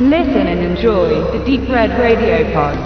Listen and enjoy the Deep Red Radio Pod.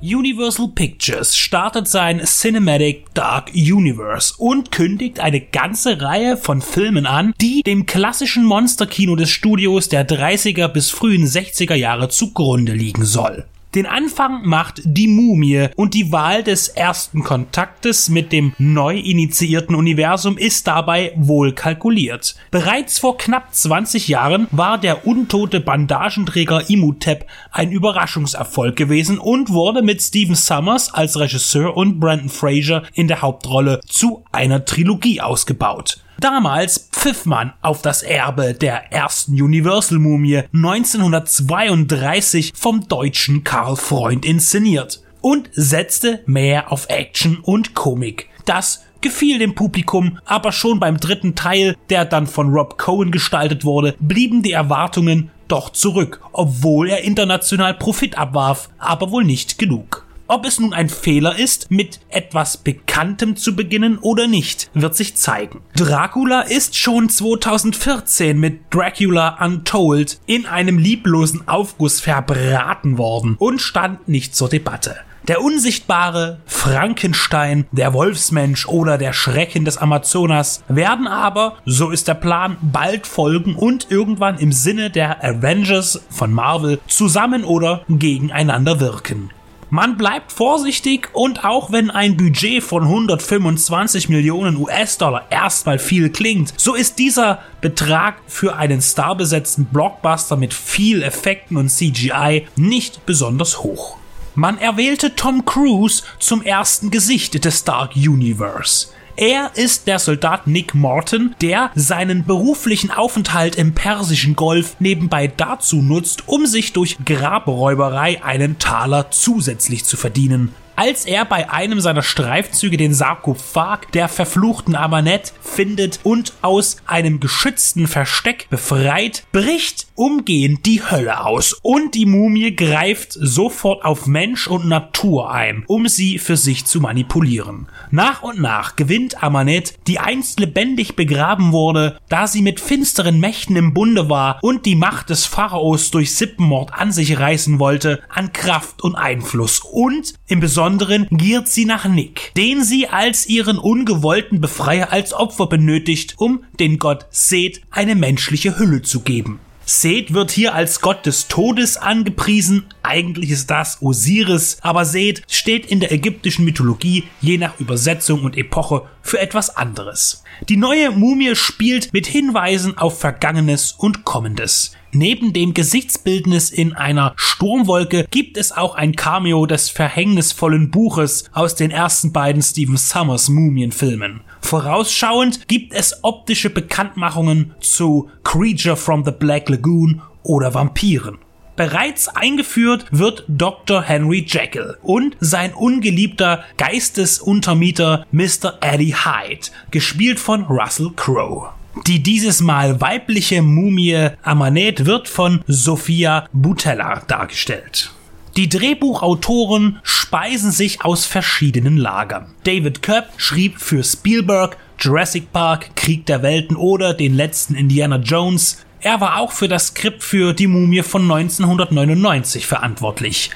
Universal Pictures startet sein Cinematic Dark Universe und kündigt eine ganze Reihe von Filmen an, die dem klassischen Monsterkino des Studios der 30er bis frühen 60er Jahre zugrunde liegen soll. Den Anfang macht die Mumie und die Wahl des ersten Kontaktes mit dem neu initiierten Universum ist dabei wohl kalkuliert. Bereits vor knapp 20 Jahren war der untote Bandagenträger Imhotep ein Überraschungserfolg gewesen und wurde mit Stephen Summers als Regisseur und Brandon Fraser in der Hauptrolle zu einer Trilogie ausgebaut. Damals pfiff man auf das Erbe der ersten Universal-Mumie 1932 vom deutschen Karl Freund inszeniert und setzte mehr auf Action und Komik. Das gefiel dem Publikum, aber schon beim dritten Teil, der dann von Rob Cohen gestaltet wurde, blieben die Erwartungen doch zurück, obwohl er international Profit abwarf, aber wohl nicht genug. Ob es nun ein Fehler ist, mit etwas Bekanntem zu beginnen oder nicht, wird sich zeigen. Dracula ist schon 2014 mit Dracula Untold in einem lieblosen Aufguss verbraten worden und stand nicht zur Debatte. Der unsichtbare Frankenstein, der Wolfsmensch oder der Schrecken des Amazonas werden aber, so ist der Plan, bald folgen und irgendwann im Sinne der Avengers von Marvel zusammen oder gegeneinander wirken. Man bleibt vorsichtig und auch wenn ein Budget von 125 Millionen US-Dollar erstmal viel klingt, so ist dieser Betrag für einen starbesetzten Blockbuster mit viel Effekten und CGI nicht besonders hoch. Man erwählte Tom Cruise zum ersten Gesicht des Dark Universe. Er ist der Soldat Nick Morton, der seinen beruflichen Aufenthalt im Persischen Golf nebenbei dazu nutzt, um sich durch Grabräuberei einen Taler zusätzlich zu verdienen als er bei einem seiner Streifzüge den Sarkophag der verfluchten Amanet findet und aus einem geschützten Versteck befreit, bricht umgehend die Hölle aus und die Mumie greift sofort auf Mensch und Natur ein, um sie für sich zu manipulieren. Nach und nach gewinnt Amanet, die einst lebendig begraben wurde, da sie mit finsteren Mächten im Bunde war und die Macht des Pharaos durch Sippenmord an sich reißen wollte, an Kraft und Einfluss und im Besonderen Besonderen giert sie nach Nick, den sie als ihren ungewollten Befreier als Opfer benötigt, um den Gott Seth eine menschliche Hülle zu geben. Seth wird hier als Gott des Todes angepriesen. Eigentlich ist das Osiris, aber Seth steht in der ägyptischen Mythologie je nach Übersetzung und Epoche für etwas anderes. Die neue Mumie spielt mit Hinweisen auf Vergangenes und Kommendes. Neben dem Gesichtsbildnis in einer Sturmwolke gibt es auch ein Cameo des verhängnisvollen Buches aus den ersten beiden Stephen Summers Mumienfilmen. Vorausschauend gibt es optische Bekanntmachungen zu Creature from the Black Lagoon oder Vampiren. Bereits eingeführt wird Dr. Henry Jekyll und sein ungeliebter Geistesuntermieter Mr. Eddie Hyde, gespielt von Russell Crowe. Die dieses Mal weibliche Mumie Amanet wird von Sophia Butella dargestellt. Die Drehbuchautoren speisen sich aus verschiedenen Lagern. David Koepp schrieb für Spielberg Jurassic Park, Krieg der Welten oder den letzten Indiana Jones. Er war auch für das Skript für Die Mumie von 1999 verantwortlich.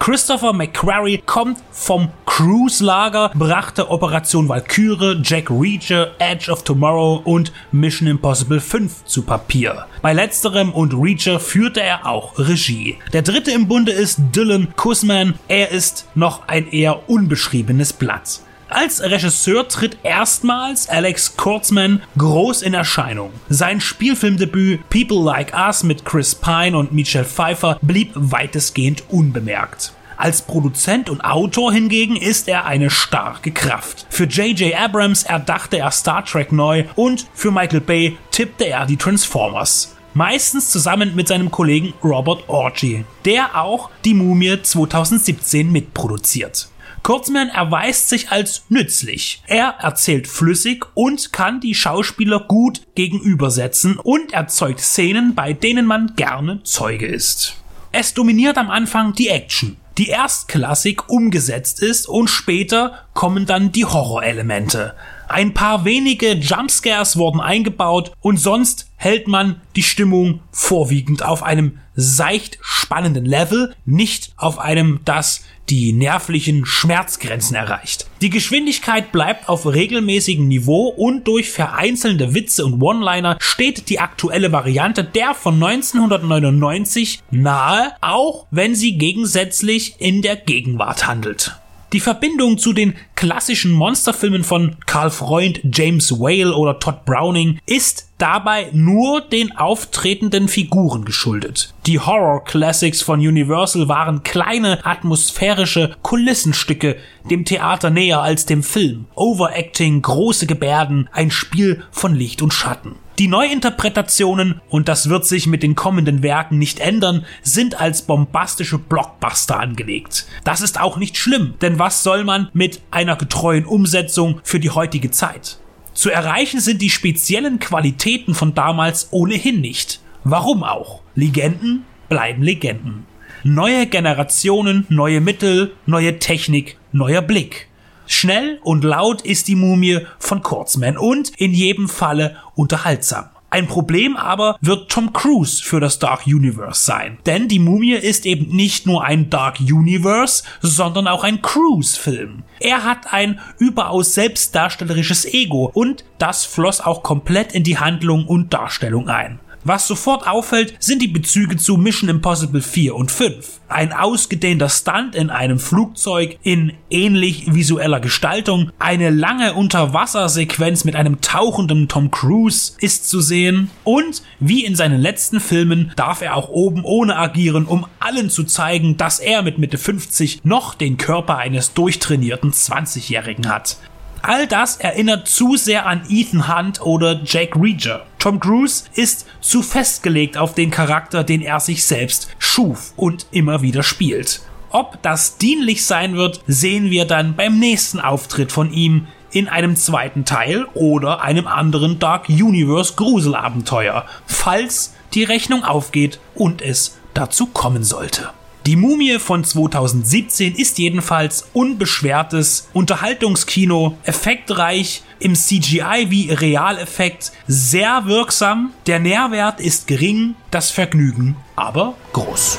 Christopher McQuarrie kommt vom Cruise-Lager, brachte Operation Valkyrie, Jack Reacher, Edge of Tomorrow und Mission Impossible 5 zu Papier. Bei letzterem und Reacher führte er auch Regie. Der dritte im Bunde ist Dylan Kussman. Er ist noch ein eher unbeschriebenes Blatt. Als Regisseur tritt erstmals Alex Kurtzman groß in Erscheinung. Sein Spielfilmdebüt People Like Us mit Chris Pine und Michelle Pfeiffer blieb weitestgehend unbemerkt. Als Produzent und Autor hingegen ist er eine starke Kraft. Für J.J. Abrams erdachte er Star Trek neu und für Michael Bay tippte er die Transformers meistens zusammen mit seinem Kollegen Robert Orgy, der auch die Mumie 2017 mitproduziert. Kurzman erweist sich als nützlich. Er erzählt flüssig und kann die Schauspieler gut gegenübersetzen und erzeugt Szenen, bei denen man gerne Zeuge ist. Es dominiert am Anfang die Action, die erstklassig umgesetzt ist und später kommen dann die Horrorelemente. Ein paar wenige Jumpscares wurden eingebaut und sonst hält man die Stimmung vorwiegend auf einem seicht spannenden Level, nicht auf einem, das die nervlichen Schmerzgrenzen erreicht. Die Geschwindigkeit bleibt auf regelmäßigem Niveau und durch vereinzelte Witze und One-Liner steht die aktuelle Variante der von 1999 nahe, auch wenn sie gegensätzlich in der Gegenwart handelt. Die Verbindung zu den klassischen Monsterfilmen von Carl Freund, James Whale oder Todd Browning ist dabei nur den auftretenden Figuren geschuldet. Die Horror Classics von Universal waren kleine atmosphärische Kulissenstücke, dem Theater näher als dem Film. Overacting, große Gebärden, ein Spiel von Licht und Schatten. Die Neuinterpretationen, und das wird sich mit den kommenden Werken nicht ändern, sind als bombastische Blockbuster angelegt. Das ist auch nicht schlimm, denn was soll man mit einer getreuen Umsetzung für die heutige Zeit? Zu erreichen sind die speziellen Qualitäten von damals ohnehin nicht. Warum auch? Legenden bleiben Legenden. Neue Generationen, neue Mittel, neue Technik, neuer Blick. Schnell und laut ist die Mumie von Kurzman und in jedem Falle unterhaltsam. Ein Problem aber wird Tom Cruise für das Dark Universe sein. Denn die Mumie ist eben nicht nur ein Dark Universe, sondern auch ein Cruise-Film. Er hat ein überaus selbstdarstellerisches Ego und das floss auch komplett in die Handlung und Darstellung ein. Was sofort auffällt, sind die Bezüge zu Mission Impossible 4 und 5. Ein ausgedehnter Stunt in einem Flugzeug in ähnlich visueller Gestaltung, eine lange Unterwassersequenz mit einem tauchenden Tom Cruise ist zu sehen und wie in seinen letzten Filmen darf er auch oben ohne agieren, um allen zu zeigen, dass er mit Mitte 50 noch den Körper eines durchtrainierten 20-Jährigen hat. All das erinnert zu sehr an Ethan Hunt oder Jake Reacher. Tom Cruise ist zu festgelegt auf den Charakter, den er sich selbst schuf und immer wieder spielt. Ob das dienlich sein wird, sehen wir dann beim nächsten Auftritt von ihm in einem zweiten Teil oder einem anderen Dark Universe Gruselabenteuer, falls die Rechnung aufgeht und es dazu kommen sollte. Die Mumie von 2017 ist jedenfalls unbeschwertes Unterhaltungskino, effektreich, im CGI wie Realeffekt, sehr wirksam, der Nährwert ist gering, das Vergnügen aber groß.